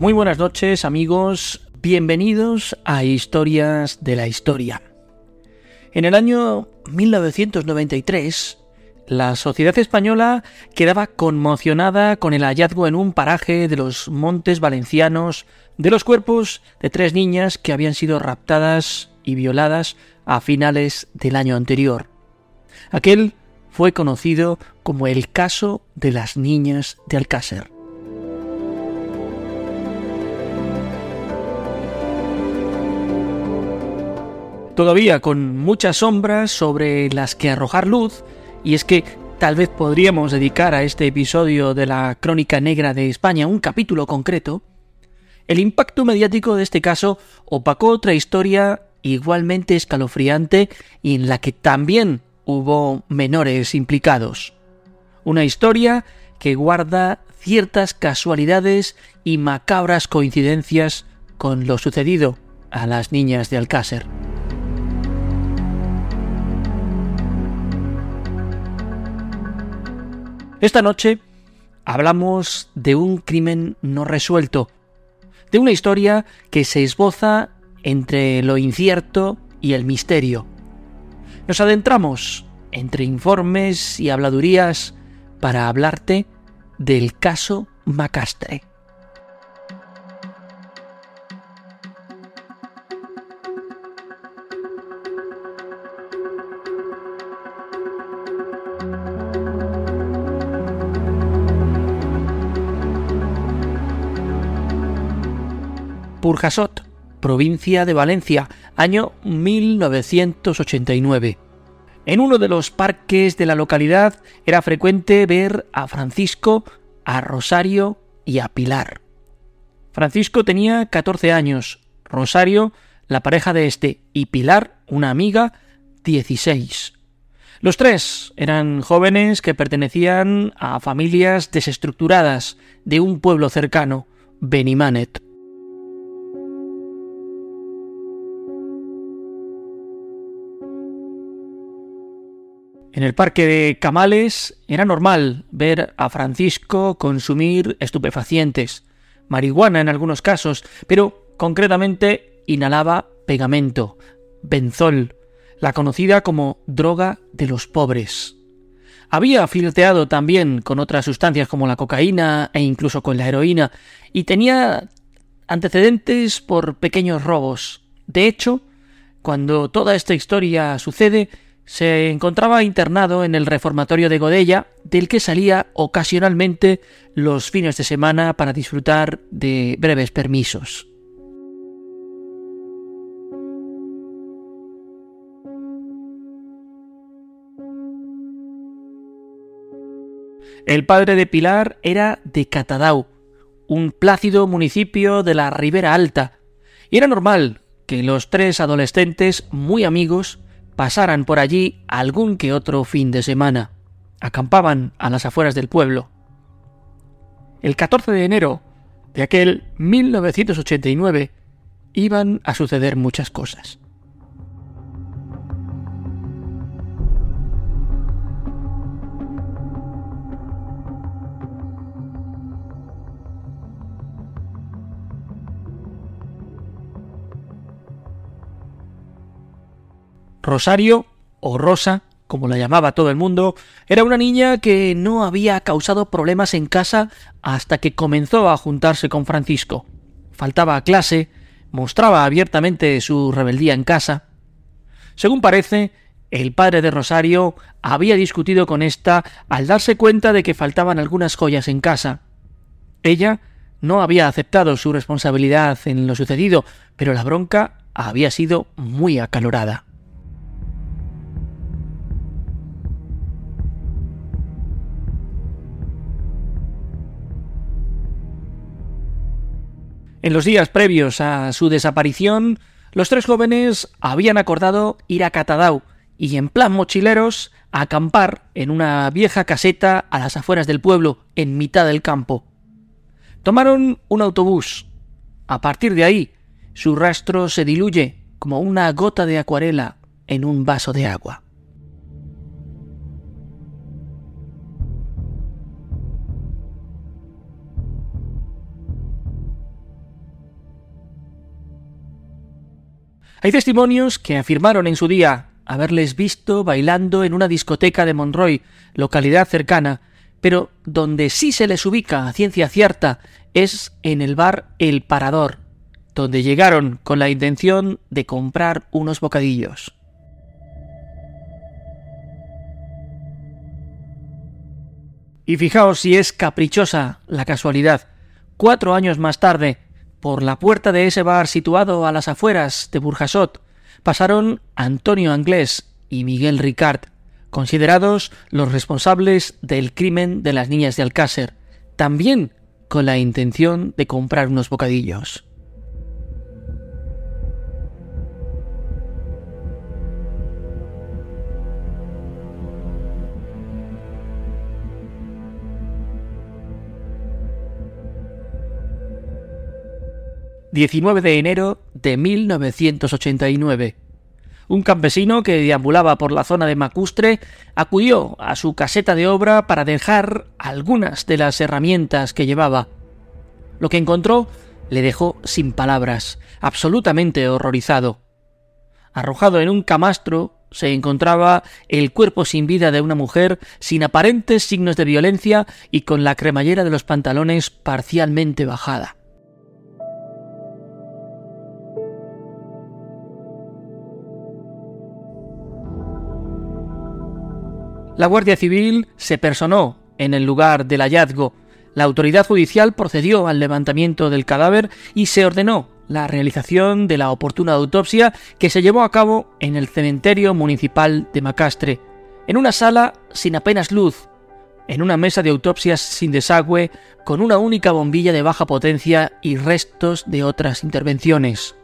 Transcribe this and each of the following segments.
Muy buenas noches amigos, bienvenidos a Historias de la Historia. En el año 1993, la sociedad española quedaba conmocionada con el hallazgo en un paraje de los Montes Valencianos de los cuerpos de tres niñas que habían sido raptadas y violadas a finales del año anterior. Aquel fue conocido como el caso de las niñas de Alcácer. Todavía con muchas sombras sobre las que arrojar luz, y es que tal vez podríamos dedicar a este episodio de la Crónica Negra de España un capítulo concreto, el impacto mediático de este caso opacó otra historia igualmente escalofriante y en la que también hubo menores implicados. Una historia que guarda ciertas casualidades y macabras coincidencias con lo sucedido a las niñas de Alcácer. Esta noche hablamos de un crimen no resuelto, de una historia que se esboza entre lo incierto y el misterio. Nos adentramos entre informes y habladurías para hablarte del caso Macastre. Purjasot, provincia de Valencia, año 1989. En uno de los parques de la localidad era frecuente ver a Francisco, a Rosario y a Pilar. Francisco tenía 14 años, Rosario, la pareja de este, y Pilar, una amiga, 16. Los tres eran jóvenes que pertenecían a familias desestructuradas de un pueblo cercano, Benimanet. En el parque de Camales era normal ver a Francisco consumir estupefacientes, marihuana en algunos casos, pero concretamente inhalaba pegamento, benzol, la conocida como droga de los pobres. Había flirteado también con otras sustancias como la cocaína e incluso con la heroína, y tenía antecedentes por pequeños robos. De hecho, cuando toda esta historia sucede, se encontraba internado en el reformatorio de Godella, del que salía ocasionalmente los fines de semana para disfrutar de breves permisos. El padre de Pilar era de Catadau, un plácido municipio de la Ribera Alta, y era normal que los tres adolescentes muy amigos pasaran por allí algún que otro fin de semana. Acampaban a las afueras del pueblo. El 14 de enero de aquel 1989 iban a suceder muchas cosas. Rosario, o Rosa, como la llamaba todo el mundo, era una niña que no había causado problemas en casa hasta que comenzó a juntarse con Francisco. faltaba a clase, mostraba abiertamente su rebeldía en casa. Según parece, el padre de Rosario había discutido con ésta al darse cuenta de que faltaban algunas joyas en casa. Ella no había aceptado su responsabilidad en lo sucedido, pero la bronca había sido muy acalorada. En los días previos a su desaparición, los tres jóvenes habían acordado ir a Catadau y en plan mochileros acampar en una vieja caseta a las afueras del pueblo, en mitad del campo. Tomaron un autobús. A partir de ahí, su rastro se diluye como una gota de acuarela en un vaso de agua. Hay testimonios que afirmaron en su día haberles visto bailando en una discoteca de Monroy, localidad cercana, pero donde sí se les ubica a ciencia cierta es en el bar El Parador, donde llegaron con la intención de comprar unos bocadillos. Y fijaos si es caprichosa la casualidad. Cuatro años más tarde, por la puerta de ese bar situado a las afueras de Burjasot pasaron Antonio Anglés y Miguel Ricard, considerados los responsables del crimen de las niñas de Alcácer, también con la intención de comprar unos bocadillos. 19 de enero de 1989. Un campesino que deambulaba por la zona de Macustre acudió a su caseta de obra para dejar algunas de las herramientas que llevaba. Lo que encontró le dejó sin palabras, absolutamente horrorizado. Arrojado en un camastro se encontraba el cuerpo sin vida de una mujer sin aparentes signos de violencia y con la cremallera de los pantalones parcialmente bajada. La Guardia Civil se personó en el lugar del hallazgo. La autoridad judicial procedió al levantamiento del cadáver y se ordenó la realización de la oportuna autopsia que se llevó a cabo en el cementerio municipal de Macastre, en una sala sin apenas luz, en una mesa de autopsias sin desagüe, con una única bombilla de baja potencia y restos de otras intervenciones.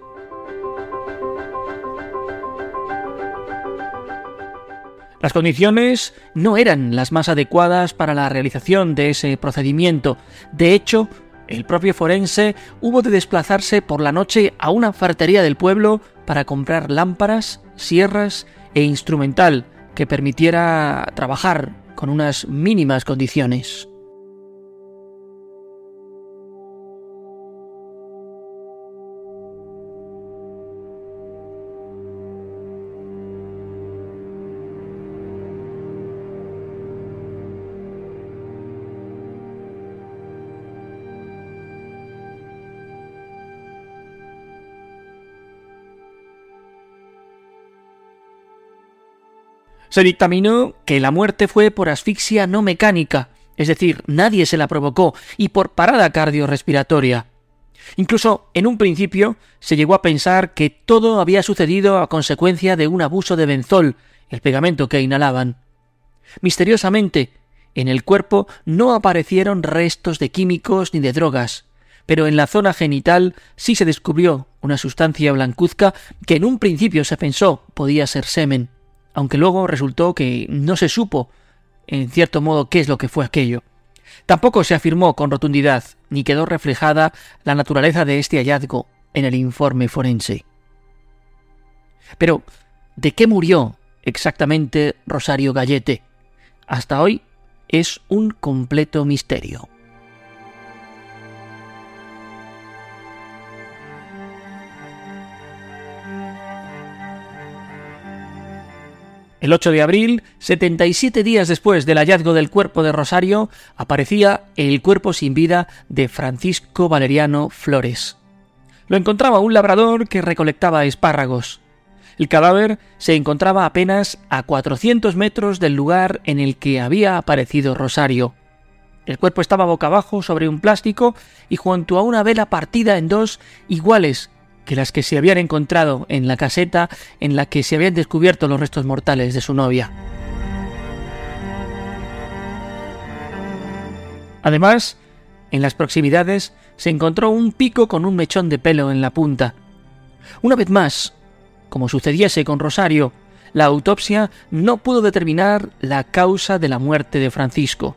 Las condiciones no eran las más adecuadas para la realización de ese procedimiento. De hecho, el propio forense hubo de desplazarse por la noche a una fartería del pueblo para comprar lámparas, sierras e instrumental que permitiera trabajar con unas mínimas condiciones. Se dictaminó que la muerte fue por asfixia no mecánica, es decir, nadie se la provocó, y por parada cardiorrespiratoria. Incluso en un principio se llegó a pensar que todo había sucedido a consecuencia de un abuso de benzol, el pegamento que inhalaban. Misteriosamente, en el cuerpo no aparecieron restos de químicos ni de drogas, pero en la zona genital sí se descubrió una sustancia blancuzca que en un principio se pensó podía ser semen aunque luego resultó que no se supo, en cierto modo, qué es lo que fue aquello. Tampoco se afirmó con rotundidad, ni quedó reflejada la naturaleza de este hallazgo en el informe forense. Pero, ¿de qué murió exactamente Rosario Gallete? Hasta hoy es un completo misterio. El 8 de abril, 77 días después del hallazgo del cuerpo de Rosario, aparecía el cuerpo sin vida de Francisco Valeriano Flores. lo encontraba un labrador que recolectaba espárragos. El cadáver se encontraba apenas a 400 metros del lugar en el que había aparecido Rosario. El cuerpo estaba boca abajo sobre un plástico y junto a una vela partida en dos iguales que las que se habían encontrado en la caseta en la que se habían descubierto los restos mortales de su novia. Además, en las proximidades se encontró un pico con un mechón de pelo en la punta. Una vez más, como sucediese con Rosario, la autopsia no pudo determinar la causa de la muerte de Francisco.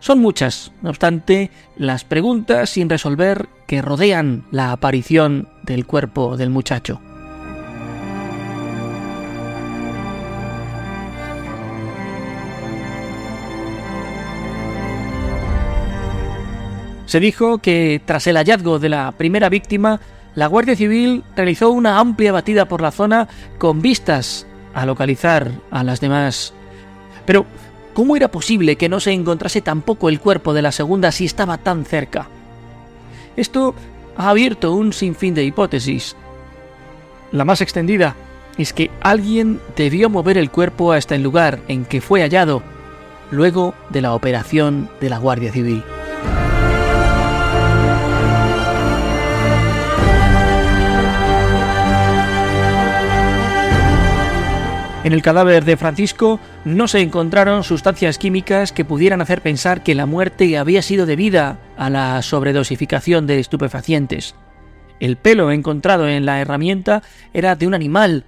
Son muchas, no obstante, las preguntas sin resolver que rodean la aparición del cuerpo del muchacho. Se dijo que tras el hallazgo de la primera víctima, la Guardia Civil realizó una amplia batida por la zona con vistas a localizar a las demás. Pero, ¿cómo era posible que no se encontrase tampoco el cuerpo de la segunda si estaba tan cerca? Esto ha abierto un sinfín de hipótesis. La más extendida es que alguien debió mover el cuerpo hasta el lugar en que fue hallado luego de la operación de la Guardia Civil. En el cadáver de Francisco no se encontraron sustancias químicas que pudieran hacer pensar que la muerte había sido debida a la sobredosificación de estupefacientes. El pelo encontrado en la herramienta era de un animal.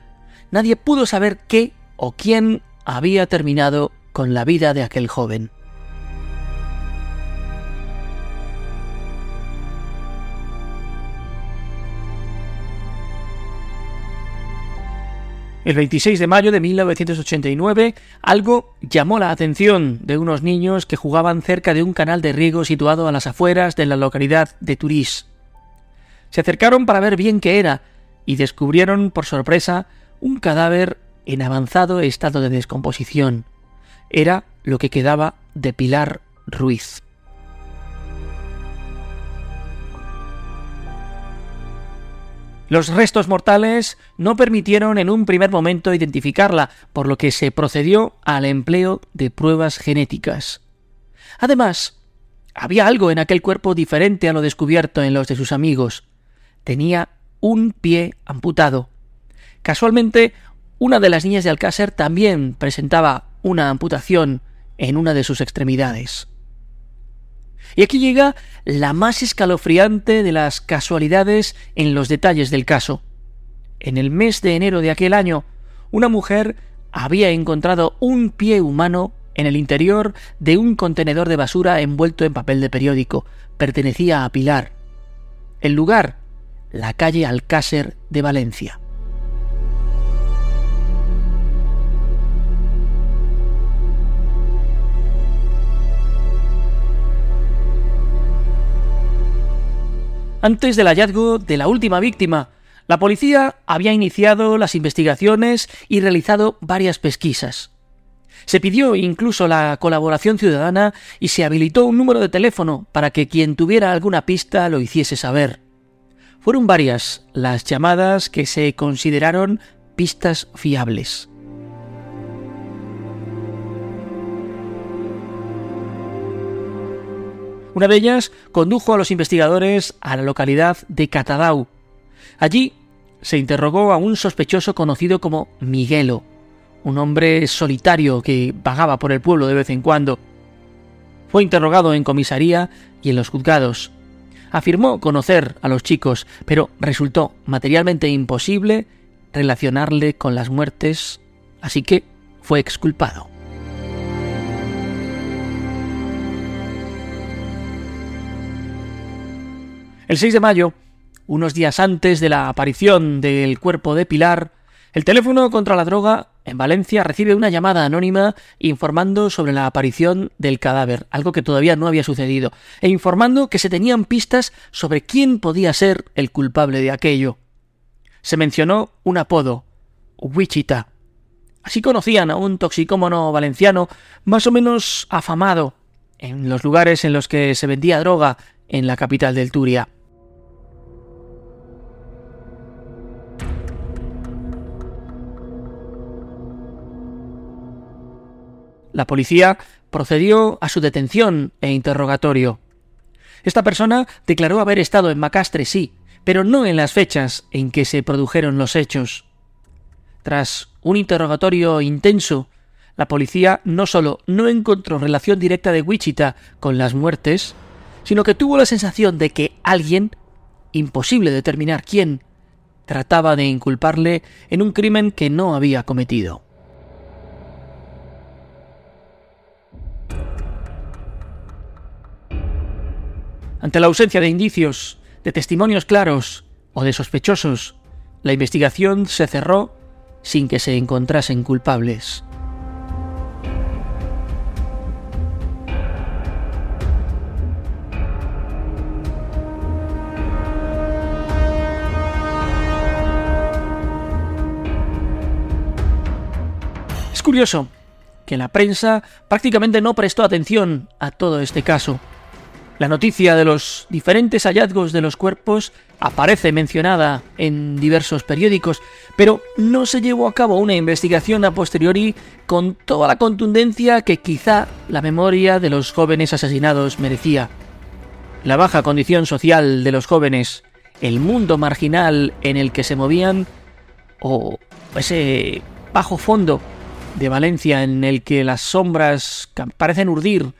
Nadie pudo saber qué o quién había terminado con la vida de aquel joven. El 26 de mayo de 1989, algo llamó la atención de unos niños que jugaban cerca de un canal de riego situado a las afueras de la localidad de Turís. Se acercaron para ver bien qué era y descubrieron por sorpresa un cadáver en avanzado estado de descomposición. Era lo que quedaba de Pilar Ruiz. Los restos mortales no permitieron en un primer momento identificarla, por lo que se procedió al empleo de pruebas genéticas. Además, había algo en aquel cuerpo diferente a lo descubierto en los de sus amigos. Tenía un pie amputado. Casualmente, una de las niñas de Alcácer también presentaba una amputación en una de sus extremidades. Y aquí llega la más escalofriante de las casualidades en los detalles del caso. En el mes de enero de aquel año, una mujer había encontrado un pie humano en el interior de un contenedor de basura envuelto en papel de periódico. Pertenecía a Pilar. El lugar, la calle Alcácer de Valencia. Antes del hallazgo de la última víctima, la policía había iniciado las investigaciones y realizado varias pesquisas. Se pidió incluso la colaboración ciudadana y se habilitó un número de teléfono para que quien tuviera alguna pista lo hiciese saber. Fueron varias las llamadas que se consideraron pistas fiables. Una de ellas condujo a los investigadores a la localidad de Catadau. Allí se interrogó a un sospechoso conocido como Miguelo, un hombre solitario que vagaba por el pueblo de vez en cuando. Fue interrogado en comisaría y en los juzgados. Afirmó conocer a los chicos, pero resultó materialmente imposible relacionarle con las muertes, así que fue exculpado. El 6 de mayo, unos días antes de la aparición del cuerpo de Pilar, el teléfono contra la droga en Valencia recibe una llamada anónima informando sobre la aparición del cadáver, algo que todavía no había sucedido, e informando que se tenían pistas sobre quién podía ser el culpable de aquello. Se mencionó un apodo, Wichita. Así conocían a un toxicómono valenciano más o menos afamado en los lugares en los que se vendía droga en la capital del Turia. La policía procedió a su detención e interrogatorio. Esta persona declaró haber estado en Macastre, sí, pero no en las fechas en que se produjeron los hechos. Tras un interrogatorio intenso, la policía no solo no encontró relación directa de Wichita con las muertes, sino que tuvo la sensación de que alguien, imposible determinar quién, trataba de inculparle en un crimen que no había cometido. Ante la ausencia de indicios, de testimonios claros o de sospechosos, la investigación se cerró sin que se encontrasen culpables. Es curioso que la prensa prácticamente no prestó atención a todo este caso. La noticia de los diferentes hallazgos de los cuerpos aparece mencionada en diversos periódicos, pero no se llevó a cabo una investigación a posteriori con toda la contundencia que quizá la memoria de los jóvenes asesinados merecía. La baja condición social de los jóvenes, el mundo marginal en el que se movían, o ese bajo fondo de Valencia en el que las sombras parecen urdir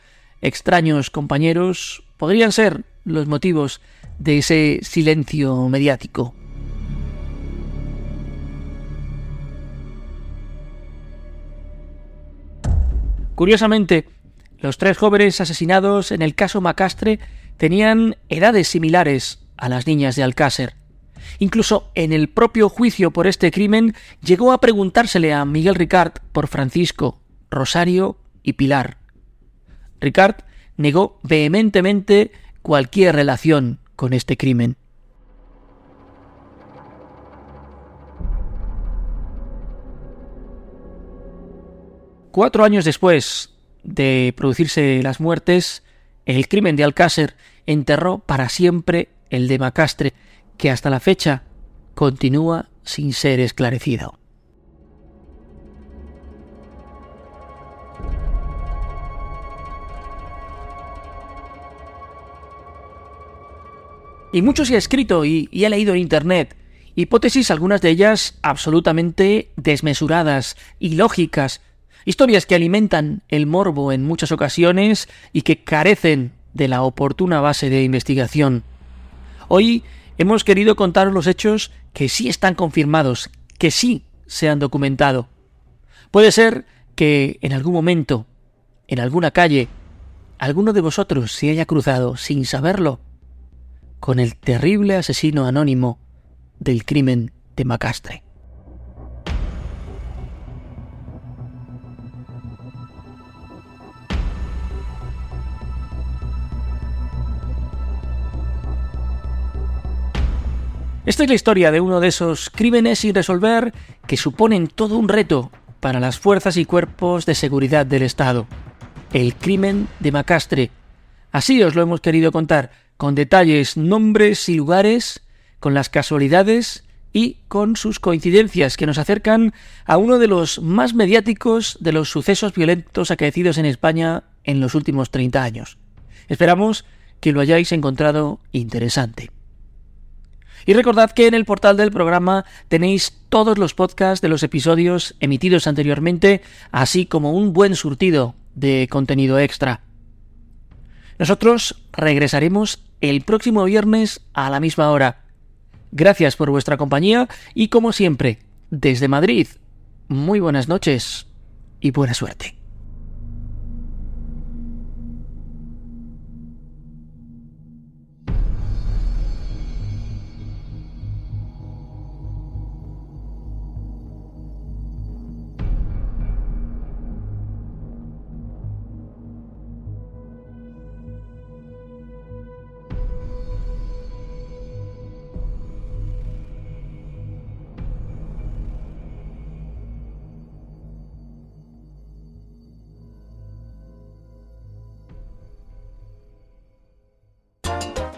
extraños compañeros podrían ser los motivos de ese silencio mediático. Curiosamente, los tres jóvenes asesinados en el caso Macastre tenían edades similares a las niñas de Alcácer. Incluso en el propio juicio por este crimen llegó a preguntársele a Miguel Ricard por Francisco, Rosario y Pilar. Ricard negó vehementemente cualquier relación con este crimen. Cuatro años después de producirse las muertes, el crimen de Alcácer enterró para siempre el de Macastre, que hasta la fecha continúa sin ser esclarecido. Y mucho se ha escrito y, he leído en Internet. Hipótesis, algunas de ellas absolutamente desmesuradas, ilógicas. Historias que alimentan el morbo en muchas ocasiones y que carecen de la oportuna base de investigación. Hoy hemos querido contar los hechos que sí están confirmados, que sí se han documentado. Puede ser que en algún momento, en alguna calle, alguno de vosotros se haya cruzado sin saberlo con el terrible asesino anónimo del crimen de Macastre. Esta es la historia de uno de esos crímenes sin resolver que suponen todo un reto para las fuerzas y cuerpos de seguridad del Estado. El crimen de Macastre. Así os lo hemos querido contar, con detalles, nombres y lugares, con las casualidades y con sus coincidencias que nos acercan a uno de los más mediáticos de los sucesos violentos acaecidos en España en los últimos 30 años. Esperamos que lo hayáis encontrado interesante. Y recordad que en el portal del programa tenéis todos los podcasts de los episodios emitidos anteriormente, así como un buen surtido de contenido extra. Nosotros regresaremos el próximo viernes a la misma hora. Gracias por vuestra compañía y como siempre, desde Madrid, muy buenas noches y buena suerte.